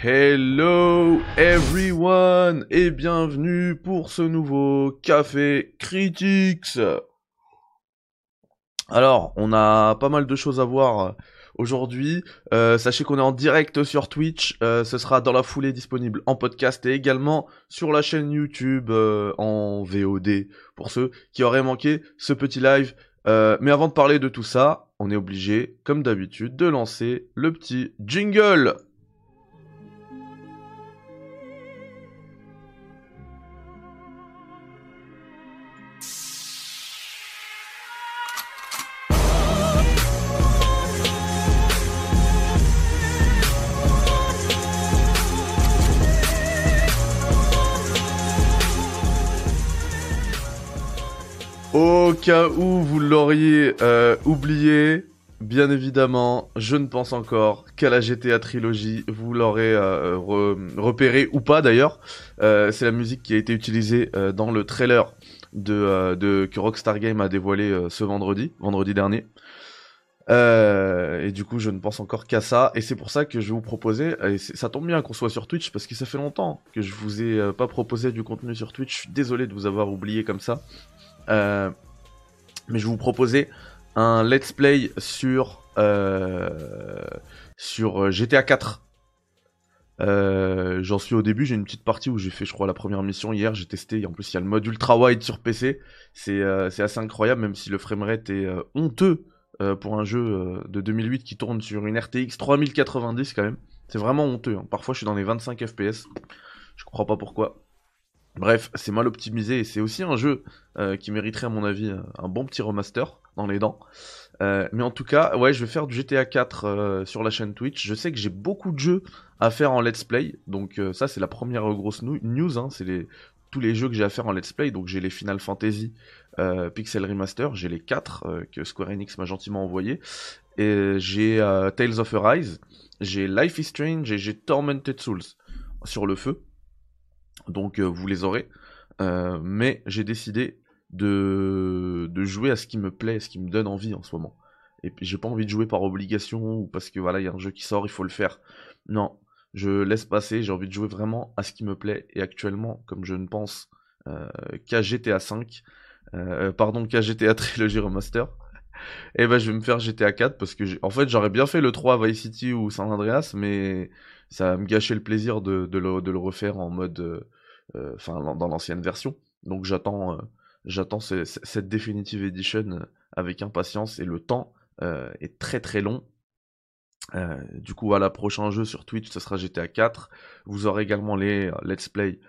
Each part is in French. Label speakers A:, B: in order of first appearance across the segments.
A: Hello everyone et bienvenue pour ce nouveau Café Critics. Alors, on a pas mal de choses à voir aujourd'hui. Euh, sachez qu'on est en direct sur Twitch. Euh, ce sera dans la foulée disponible en podcast et également sur la chaîne YouTube euh, en VOD pour ceux qui auraient manqué ce petit live. mais avant de parler de tout ça, on est obligé, comme d'habitude, de lancer le petit jingle. Au cas où vous l'auriez euh, oublié, bien évidemment, je ne pense encore qu'à la GTA Trilogy. Vous l'aurez euh, repéré ou pas d'ailleurs. Euh, c'est la musique qui a été utilisée dans le trailer que Rockstar Game a dévoilé ce vendredi, vendredi dernier. et du coup, je ne pense encore qu'à ça. Et c'est pour ça que je vais vous proposer, et ça tombe bien qu'on soit sur Twitch, parce que ça fait longtemps que je vous ai pas proposé du contenu sur Twitch. Je suis désolé de vous avoir oublié comme ça. Euh, mais je vais vous proposer un let's play sur, euh, sur euh, GTA 4. J'en suis au début, j'ai une petite partie où j'ai fait, je crois, la première mission hier. J'ai testé. En plus, il y a le mode ultra wide sur PC. C'est assez incroyable, même si le framerate est honteux pour un jeu de 2008 qui tourne sur une RTX 3090 quand même. C'est vraiment honteux. Hein. Parfois, je suis dans les 25 FPS. Je comprends pas pourquoi. Bref, c'est mal optimisé et c'est aussi un jeu euh, qui mériterait à mon avis un bon petit remaster dans les dents. Euh, mais en tout cas, ouais, je vais faire du GTA 4 euh, sur la chaîne Twitch. Je sais que j'ai beaucoup de jeux à faire en let's play, donc ça c'est la première grosse news. Hein, c'est tous les jeux que j'ai à faire en let's play. Donc j'ai les Final Fantasy Pixel Remaster, j'ai les 4 que Square Enix m'a gentiment envoyé, et j'ai Tales of Arise, j'ai Life is Strange et j'ai Tormented Souls sur le feu donc euh, vous les aurez. Euh, mais j'ai décidé de, jouer à ce qui me plaît, ce qui me donne envie en ce moment. Et puis j'ai pas envie de jouer par obligation ou parce que voilà, il y a un jeu qui sort, il faut le faire. Non, je laisse passer, j'ai envie de jouer vraiment à ce qui me plaît. Et actuellement, comme je ne pense euh, qu'à GTA 5, euh, pardon, qu'à GTA Trilogy Remaster, et eh ben je vais me faire GTA 4 parce que en fait j'aurais bien fait le 3 Vice City ou San Andreas, mais ça va me gâcher le plaisir de, le, refaire en mode euh, enfin dans l'ancienne version. Donc j'attends euh, cette Definitive Edition euh, avec impatience et le temps est très très long. du coup, voilà, prochain jeu sur Twitch, ce sera GTA 4. Vous aurez également les let's play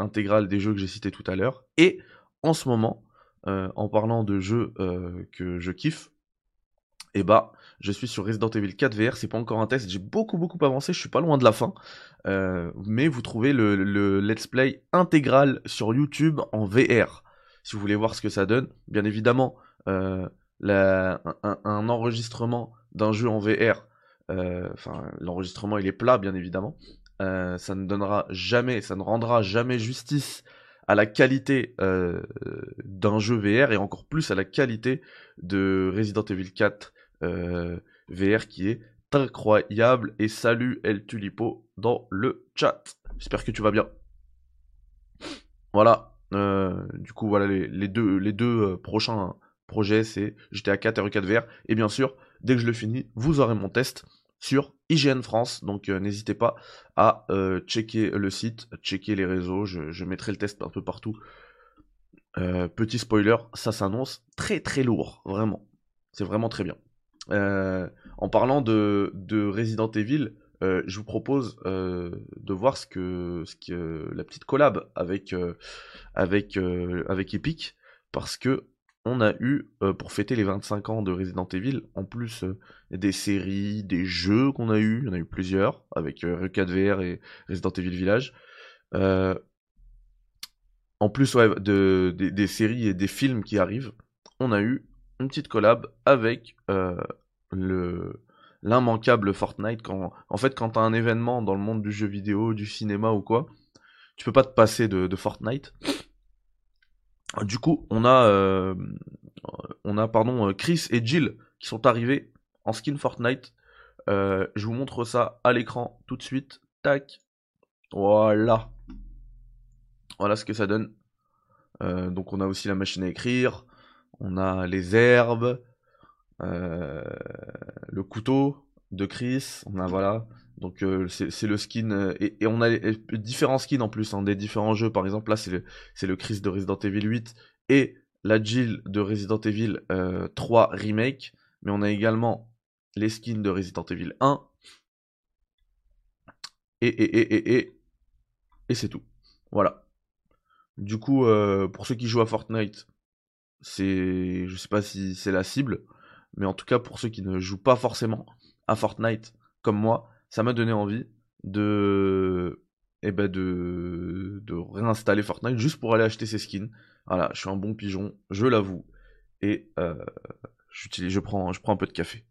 A: intégrales des jeux que j'ai cités tout à l'heure. Et en ce moment, en parlant de jeux que je kiffe, et eh bah je suis sur Resident Evil 4 VR, c'est pas encore un test, j'ai beaucoup beaucoup avancé, je suis pas loin de la fin. Euh, mais vous trouvez le, let's play intégral sur YouTube en VR. Si vous voulez voir ce que ça donne, bien évidemment, euh, un, enregistrement d'un jeu en VR, euh, enfin l'enregistrement il est plat bien évidemment, ça ne donnera jamais, ça ne rendra jamais justice à la qualité d'un jeu VR et encore plus à la qualité de Resident Evil 4 VR qui est incroyable. Et salut El Tulipo dans le chat. J'espère que tu vas bien. Voilà. Euh, du coup, voilà les, deux, euh, prochains projets, c'est GTA 4 et RE4 VR. Et bien sûr, dès que je le finis, vous aurez mon test sur IGN France. Donc euh, n'hésitez pas à checker le site, checker les réseaux. Je, mettrai le test un peu partout. petit spoiler, ça s'annonce très très lourd, vraiment. C'est vraiment très bien. Euh, en parlant de, Resident Evil, euh, je vous propose euh, de voir ce que, ce que la petite collab avec, avec, avec Epic, parce que on a eu, pour fêter les 25 ans de Resident Evil, en plus des séries, des jeux qu'on a eu, en a eu plusieurs, avec RE4VR et Resident Evil Village. en plus de, des séries et des films qui arrivent, on a eu petite collab avec euh, le l'immanquable Fortnite. Quand, en fait, quand tu as un événement dans le monde du jeu vidéo, du cinéma ou quoi, tu peux pas te passer de, Fortnite. Du coup, on a, euh, on a pardon, Chris et Jill qui sont arrivés en skin Fortnite. Euh, je vous montre ça à l'écran tout de suite. tac. Voilà. Voilà ce que ça donne. Euh, donc on a aussi la machine à écrire, on a les herbes, euh, le couteau de Chris, on a voilà. Donc euh, c'est le skin et, on a différents skins en plus hein, des différents jeux. Par exemple là c'est le le Chris de Resident Evil 8 et la Jill de Resident Evil 3 remake. Mais on a également les skins de Resident Evil 1 et et c'est tout. Voilà. Du coup, euh, pour ceux qui jouent à Fortnite, c'est, je sais pas si c'est la cible, mais en tout cas pour ceux qui ne jouent pas forcément à Fortnite comme moi, ça m'a donné envie de, eh ben de, de réinstaller Fortnite juste pour aller acheter ces skins. Voilà, je suis un bon pigeon, je l'avoue, et euh, je prends, je prends un peu de café.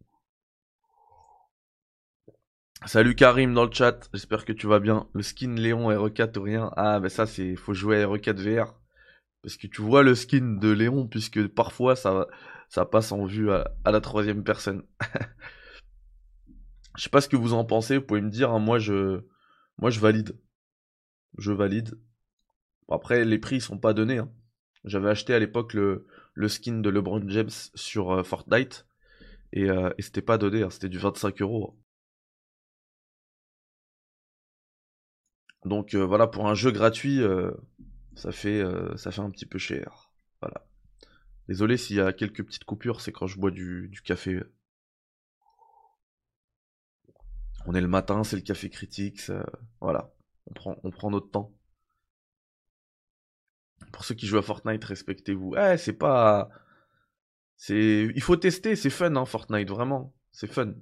A: Salut Karim dans le chat, j'espère que tu vas bien. Le skin Léon RE4 ou rien. Ah ben ça c'est faut jouer à RE4 VR. Parce que tu vois le skin de Léon puisque parfois ça, ça passe en vue à, la troisième personne. Je sais pas ce que vous en pensez, vous pouvez me dire, hein. moi je moi je valide. Je valide. Après les prix sont pas donnés. Hein. J'avais acheté à l'époque le, le skin de LeBron James sur euh, Fortnite et, euh, et c'était pas donné, hein. c'était du 25 euros. Donc euh, voilà, pour un jeu gratuit, euh, ça, fait, euh, ça fait un petit peu cher. Voilà. Désolé s'il y a quelques petites coupures, c'est quand je bois du, café. On est le matin, c'est le café critique, voilà. On prend, on prend notre temps. Pour ceux qui jouent à Fortnite, respectez-vous. Eh, c'est pas. C'est. Il faut tester, c'est fun, hein, Fortnite, vraiment. C'est fun.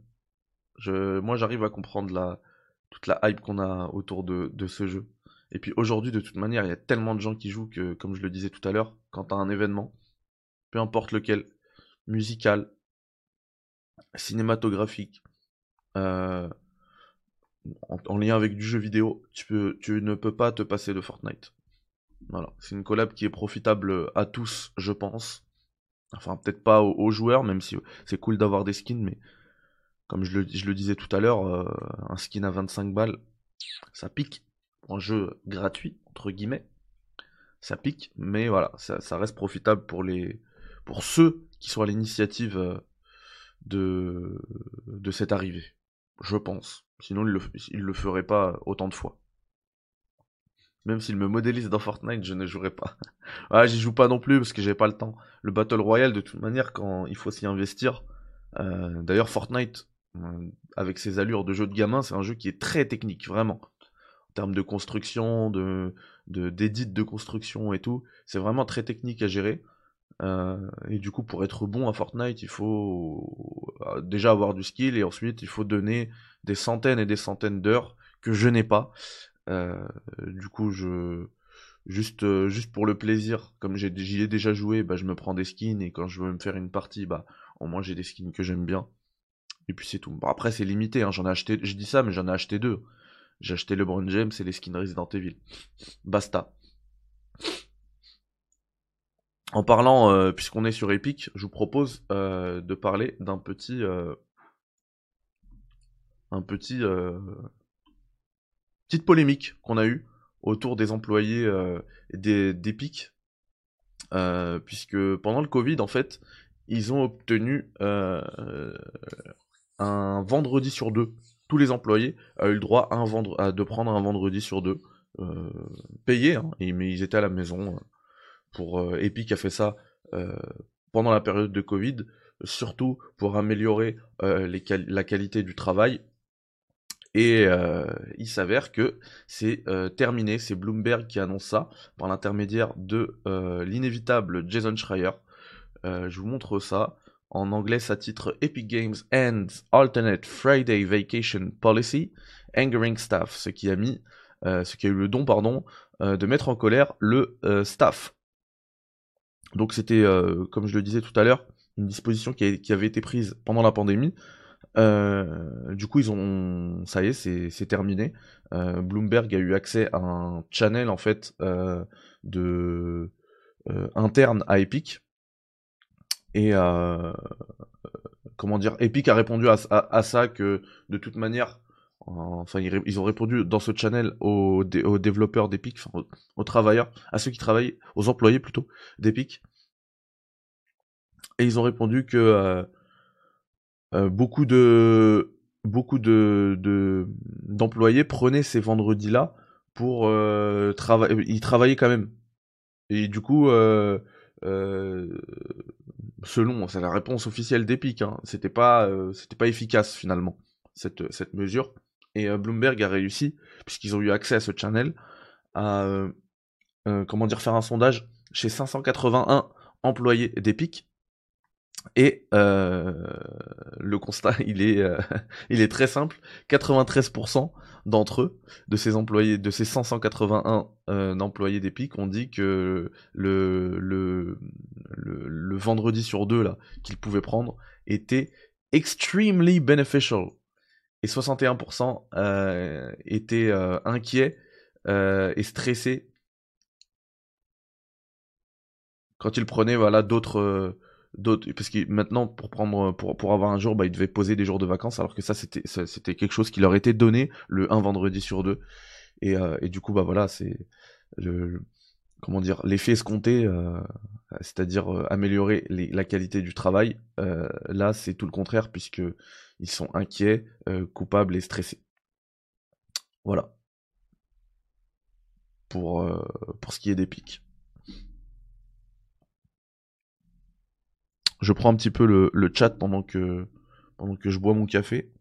A: Je... Moi, j'arrive à comprendre la toute la hype qu'on a autour de, ce jeu. Et puis aujourd'hui, de toute manière, il y a tellement de gens qui jouent que, comme je le disais tout à l'heure, quand tu as un événement, peu importe lequel, musical, cinématographique, euh, en, lien avec du jeu vidéo, tu, ne peux pas te passer de Fortnite. Voilà, c'est une collab qui est profitable à tous, je pense. Enfin, peut-être pas aux joueurs, même si c'est cool d'avoir des skins, mais comme je le, disais tout à l'heure, euh, un skin à 25 balles, ça pique. Un jeu gratuit, entre guillemets, ça pique, mais voilà, ça, reste profitable pour, les, pour ceux qui sont à l'initiative euh, de, cette arrivée. Je pense. Sinon, il le, le ferait pas autant de fois. Même s'il me modélise dans Fortnite, je ne jouerai pas. ah, j'y joue pas non plus parce que j'ai pas le temps. Le Battle Royale, de toute manière, quand il faut s'y investir. Euh, d'ailleurs, Fortnite, euh, avec ses allures de jeu de gamin, c'est un jeu qui est très technique, vraiment. En termes de construction, de d'édit de, construction et tout, c'est vraiment très technique à gérer. Euh, et du coup, pour être bon à Fortnite, il faut euh, déjà avoir du skill et ensuite il faut donner des centaines et des centaines d'heures que je n'ai pas. du coup, je juste juste pour le plaisir, comme j'y ai, déjà joué, bah, je me prends des skins et quand je veux me faire une partie, bah au moins j'ai des skins que j'aime bien. Et puis c'est tout. Bon, après, c'est limité. Hein. J'en ai acheté. Je dis ça, mais j'en ai acheté deux. J'ai acheté le LeBron James et les skins Resident Evil. Basta. En parlant, euh, puisqu'on est sur Epic, je vous propose euh, de parler d'un petit. Euh, un petit. petite polémique qu'on a eue autour des employés d'Epic. puisque pendant le Covid, en fait, ils ont obtenu un vendredi sur deux. Tous les employés ont eu le droit à, un de prendre un vendredi sur deux, euh, payé, hein, mais ils étaient à la maison. Euh, pour euh, Epic a fait ça pendant la période de Covid, surtout pour améliorer la qualité du travail. Et il s'avère que c'est terminé, c'est Bloomberg qui annonce ça par l'intermédiaire de l'inévitable Jason Schreier. je vous montre ça. En anglais, ça titre Epic Games Ends Alternate Friday Vacation Policy, Angering Staff, ce qui a mis, euh, ce qui a eu le don, pardon, euh, de mettre en colère le euh, staff. Donc c'était, comme je le disais tout à l'heure, une disposition qui, avait été prise pendant la pandémie. du coup, ils ont, ça y est, c'est terminé. Bloomberg a eu accès à un channel en fait de interne à Epic et euh, comment dire, Epic a répondu à, ça que de toute manière, enfin ils, ont répondu dans ce channel aux, développeurs d'Epic, enfin, aux, travailleurs, à ceux qui travaillent, aux employés plutôt d'Epic. Et ils ont répondu que beaucoup de beaucoup de d'employés prenaient ces vendredis-là pour travailler, ils travaillaient quand même. Et du coup, selon c'est la réponse officielle d'Epic, hein, c'était pas pas efficace finalement cette mesure. Et Bloomberg a réussi puisqu'ils ont eu accès à ce channel à comment dire faire un sondage chez 581 employés d'Epic et le constat, il est, il est très simple. 93% d'entre eux, de ces employés, de ces 581 employés d'Epic, ont dit que le, le, le, vendredi sur deux qu'ils pouvaient prendre était extremely beneficial. Et 61% étaient inquiets et stressés quand ils prenaient voilà d'autres parce que maintenant pour avoir un jour bah ils devaient poser des jours de vacances alors que ça c'était quelque chose qui leur était donné le un vendredi sur deux. Et, euh, du coup bah voilà c'est l'effet escompté euh, c'est-à-dire euh, améliorer la qualité du travail là c'est tout le contraire puisque ils sont inquiets coupables et stressés. Voilà. Pour ce qui est des pics Je prends un petit peu le, chat pendant que, pendant que je bois mon café.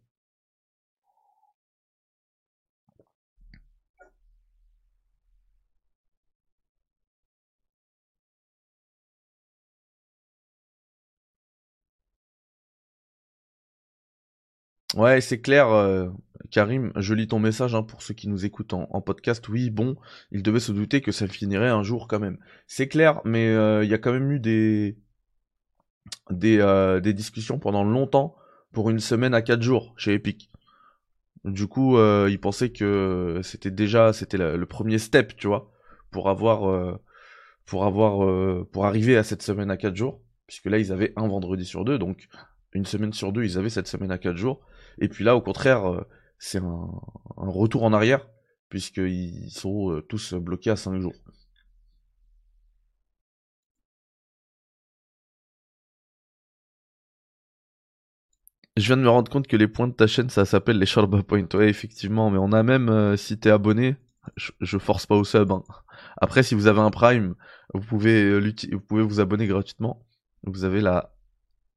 A: Ouais, c'est clair, euh, Karim, je lis ton message hein, pour ceux qui nous écoutent en, podcast. Oui, bon, il devait se douter que ça finirait un jour quand même. C'est clair, mais euh, il y a quand même eu des, des, euh, des discussions pendant longtemps pour une semaine à 4 jours chez Epic. Du coup, euh, ils pensaient que c'était déjà c'était le premier step, tu vois, pour avoir euh, pour avoir pour arriver à cette semaine à 4 jours, puisque là ils avaient un vendredi sur deux, donc une semaine sur deux, ils avaient cette semaine à 4 jours. Et puis là, au contraire, c'est un, un, retour en arrière, puisqu'ils sont tous bloqués à 5 jours. Je viens de me rendre compte que les points de ta chaîne, ça s'appelle les Sharba Points. Ouais, effectivement, mais on a même, euh, si t'es abonné, je, force pas au sub. Hein. Après, si vous avez un Prime, vous pouvez, euh, vous pouvez vous abonner gratuitement. Vous avez la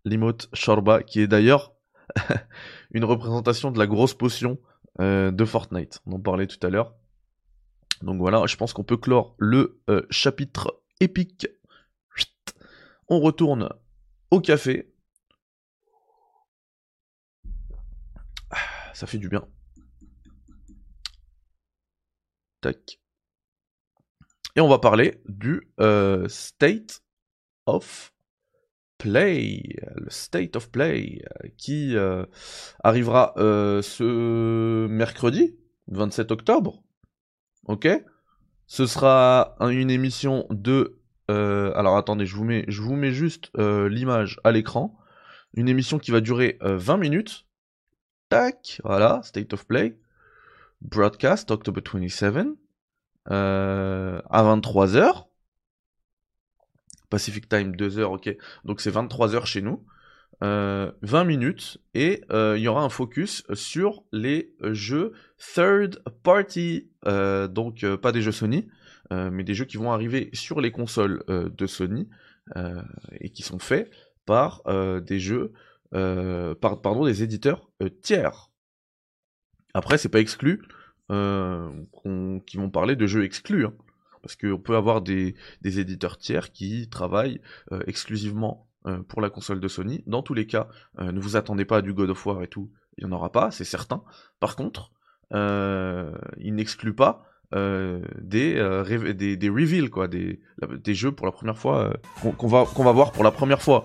A: l'emote Sharba, qui est d'ailleurs une représentation de la grosse potion euh, de Fortnite. On en parlait tout à l'heure. Donc voilà, je pense qu'on peut clore le chapitre épique. On retourne au café. Ça fait du bien. Tac. Et on va parler du euh, State of Play, le State of Play, euh, qui euh, arrivera ce mercredi, 27 octobre. Ok? Ce sera une émission de... alors attendez, je vous mets, je vous mets juste l'image à l'écran. Une émission qui va durer 20 minutes voilà, State of Play. Broadcast, October 27, euh, à 23h. Pacific Time, 2h, ok. Donc c'est 23h chez nous. 20 euh, minutes et euh, il y aura un focus sur les jeux third party, donc pas des jeux Sony, mais des jeux qui vont arriver sur les consoles de Sony et qui sont faits par des jeux euh, pardon, des éditeurs euh, tiers. Après, c'est pas exclu euh, qui vont parler de jeux exclus. Hein. parce qu'on peut avoir des, éditeurs tiers qui travaillent exclusivement pour la console de Sony. Dans tous les cas, ne vous attendez pas à du God of War et tout, il n'y en aura pas, c'est certain. Par contre, il n'exclut pas des, des, des, reveals, quoi, des, des jeux pour la première fois, va, qu'on va voir pour la première fois.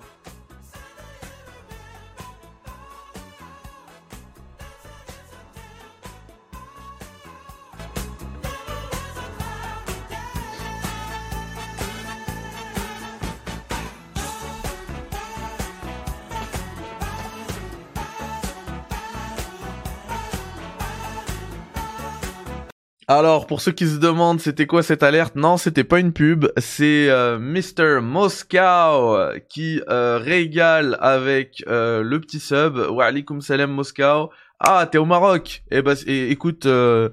A: Alors, pour ceux qui se demandent c'était quoi cette alerte, non, c'était pas une pub, c'est euh, Mr. Moscow qui euh, régale avec euh, le petit sub. Wa alaikum salam Moscow. Ah, t'es au Maroc. Eh ben, écoute, euh,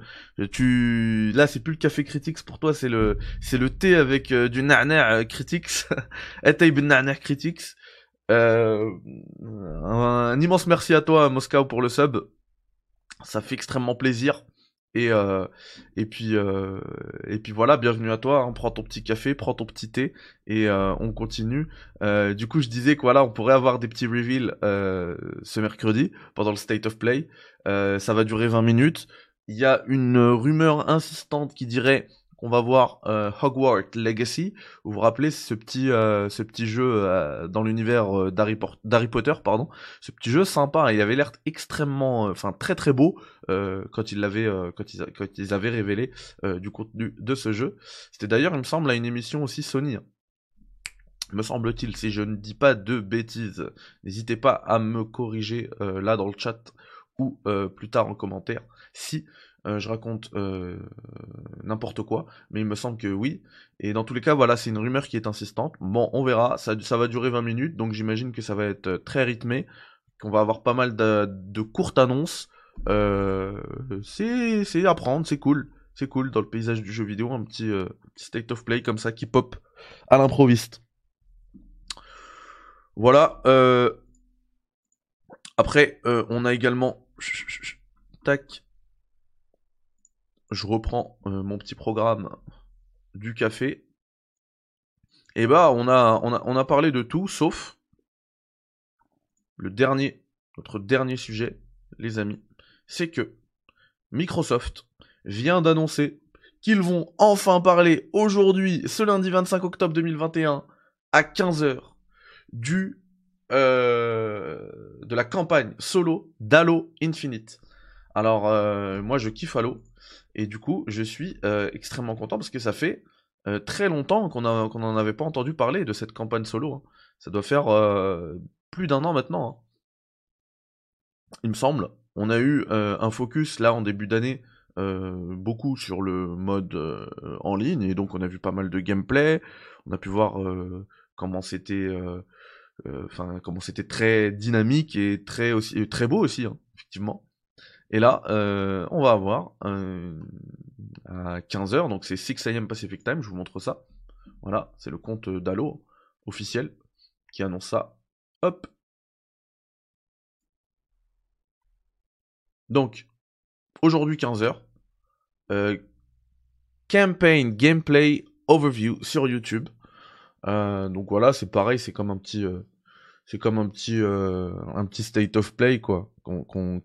A: tu, là, c'est plus le café Critics pour toi, c'est le, c'est le thé avec euh, du na'na' Critics. Etay ben na'na' Critics. Euh, un, immense merci à toi, Moscow, pour le sub. Ça fait extrêmement plaisir. Et, euh, et, puis, euh, et puis voilà, bienvenue à toi. Hein. Prends ton petit café, prends ton petit thé et euh, on continue. du coup, je disais que voilà, on pourrait avoir des petits reveals ce mercredi pendant le State of Play. ça va durer 20 minutes. Il y a une rumeur insistante qui dirait qu'on va voir euh, Hogwarts Legacy. Vous vous rappelez ce petit, euh, ce petit jeu euh, dans l'univers d'Harry, Potter, pardon. Ce petit jeu sympa, il avait l'air extrêmement, enfin très très beau quand ils l'avaient, quand avaient révélé du contenu de ce jeu. C'était d'ailleurs, il me semble, à une émission aussi Sony. Hein. Me semble-t-il, si je ne dis pas de bêtises, n'hésitez pas à me corriger là dans le chat ou plus tard en commentaire si euh, je raconte euh, n'importe quoi, mais il me semble que oui. Et dans tous les cas, voilà, c'est une rumeur qui est insistante. Bon, on verra, ça, va durer 20 minutes, donc j'imagine que ça va être euh, très rythmé, qu'on va avoir pas mal de, courtes annonces. c'est à prendre, c'est cool. C'est cool dans le paysage du jeu vidéo, un petit, state of play comme ça qui pop à l'improviste. Voilà. Après, on a également... Tac je reprends euh, mon petit programme du café. Et bah on a, parlé de tout sauf le dernier, notre dernier sujet, les amis, c'est que Microsoft vient d'annoncer qu'ils vont enfin parler aujourd'hui, ce lundi 25 octobre 2021, à 15h, du euh, de la campagne solo d'Halo Infinite. Alors euh, moi je kiffe Halo, et du coup, je suis euh, extrêmement content parce que ça fait euh, très longtemps qu'on n'en avait pas entendu parler de cette campagne solo. Hein. Ça doit faire euh, plus d'un an maintenant. Hein. Il me semble. On a eu un focus là en début d'année beaucoup sur le mode en ligne et donc on a vu pas mal de gameplay. On a pu voir comment c'était, enfin comment c'était très dynamique et très aussi très beau aussi, hein, effectivement. Et là, euh, on va avoir à 15h, donc c'est 6am Pacific Time, je vous montre ça. Voilà, c'est le compte d'Halo officiel qui annonce ça. Hop. Donc, aujourd'hui 15h, euh, Campaign Gameplay Overview sur YouTube. Euh, donc voilà, c'est pareil, c'est comme un petit c'est comme un petit, euh, un petit state of play quoi,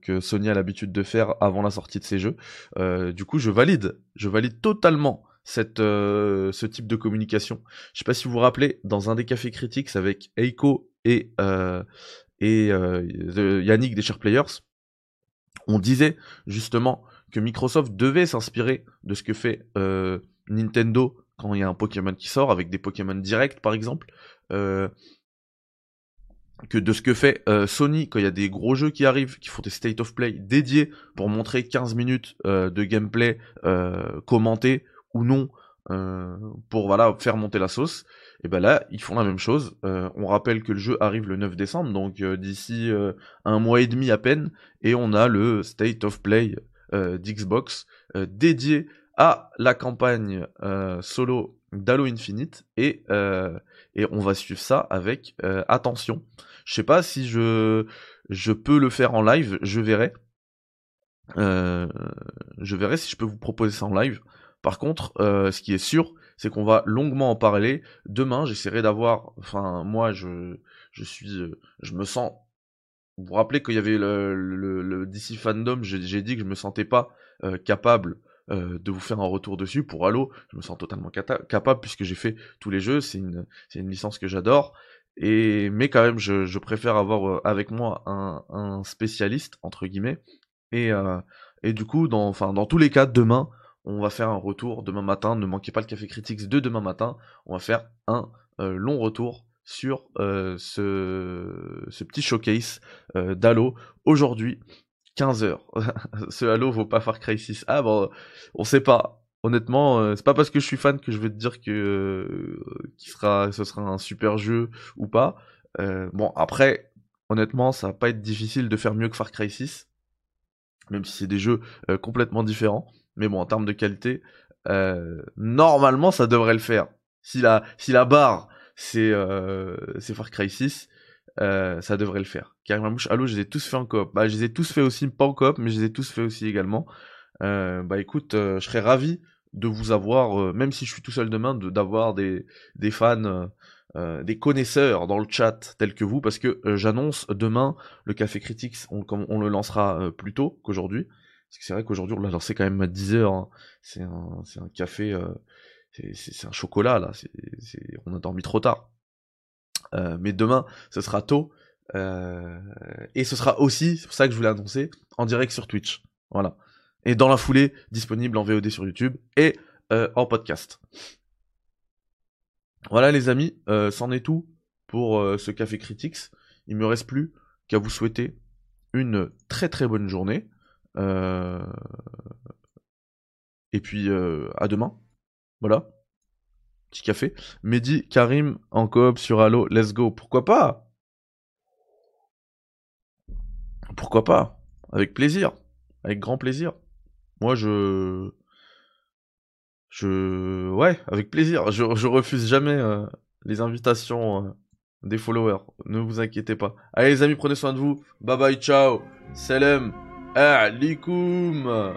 A: que Sony a l'habitude de faire avant la sortie de ses jeux. Euh, du coup, je valide, je valide totalement cette, euh, ce type de communication. Je sais pas si vous vous rappelez, dans un des cafés critiques avec Eiko et, et Yannick des Share Players, on disait justement que Microsoft devait s'inspirer de ce que fait Nintendo quand il y a un Pokémon qui sort, avec des Pokémon directs par exemple que de ce que fait euh, Sony quand il y a des gros jeux qui arrivent, qui font des state of play dédiés pour montrer 15 minutes euh, de gameplay euh, commenté ou non pour voilà faire monter la sauce. Et ben là, ils font la même chose. on rappelle que le jeu arrive le 9 décembre, donc d'ici un mois et demi à peine, et on a le state of play d'Xbox dédié à la campagne solo d'Halo Infinite et, et on va suivre ça avec attention. Je sais pas si je, peux le faire en live, je verrai. Euh, je verrai si je peux vous proposer ça en live. Par contre, euh, ce qui est sûr, c'est qu'on va longuement en parler. Demain, j'essaierai d'avoir. Enfin, moi, je, suis. Euh, je me sens. Vous vous rappelez qu'il y avait le, le, DC Fandom, j'ai dit que je me sentais pas capable de vous faire un retour dessus. Pour Halo, je me sens totalement capable puisque j'ai fait tous les jeux. C'est une, licence que j'adore. Et, mais quand même, je, préfère avoir euh, avec moi un, spécialiste, entre guillemets. Et, euh, et du coup, dans, enfin, dans tous les cas, demain, on va faire un retour. Demain matin, ne manquez pas le Café Critics de demain matin. On va faire un euh, long retour sur ce, ce, petit showcase d'Halo aujourd'hui. 15 heures. Ce Halo vaut pas Far Cry 6. Ah bon, on sait pas. Honnêtement, euh, c'est pas parce que je suis fan que je vais te dire que euh, ce sera un super jeu ou pas. Euh, bon, après, honnêtement, ça va pas être difficile de faire mieux que Far Cry 6, même si c'est des jeux complètement différents. Mais bon, en termes de qualité, normalement, ça devrait le faire. Si la, si la barre, c'est Far Cry 6, ça devrait le faire. Karim Mamouche, allô, je les ai tous fait en coop. Bah, je les ai tous fait aussi, pas en coop, mais je les ai tous fait aussi également. bah écoute, je serais ravi de vous avoir, euh, même si je suis tout seul demain, d'avoir des, des fans, euh, euh, des connaisseurs dans le chat tels que vous, parce que j'annonce demain le Café Critics, on, on le lancera plus tôt qu'aujourd'hui. Parce que c'est vrai qu'aujourd'hui on l'a lancé quand même à 10h, hein. c'est un, café, c'est un chocolat là, on a dormi trop tard. Mais demain, ce sera tôt. et ce sera aussi, c'est pour ça que je voulais annoncer, en direct sur Twitch. Voilà et dans la foulée disponible en VOD sur YouTube et euh, en podcast. Voilà les amis, euh, c'en est tout pour euh, ce Café Critics. Il me reste plus qu'à vous souhaiter une très très bonne journée. Et puis à demain. Voilà. Petit café. Mehdi, Karim en coop sur Halo, let's go. Pourquoi pas? Pourquoi pas? Avec plaisir. Avec grand plaisir. Moi, je. Je. Ouais, avec plaisir. Je, refuse jamais euh, les invitations euh, des followers. Ne vous inquiétez pas. Allez, les amis, prenez soin de vous. Bye bye, ciao. Salam. Alaikum.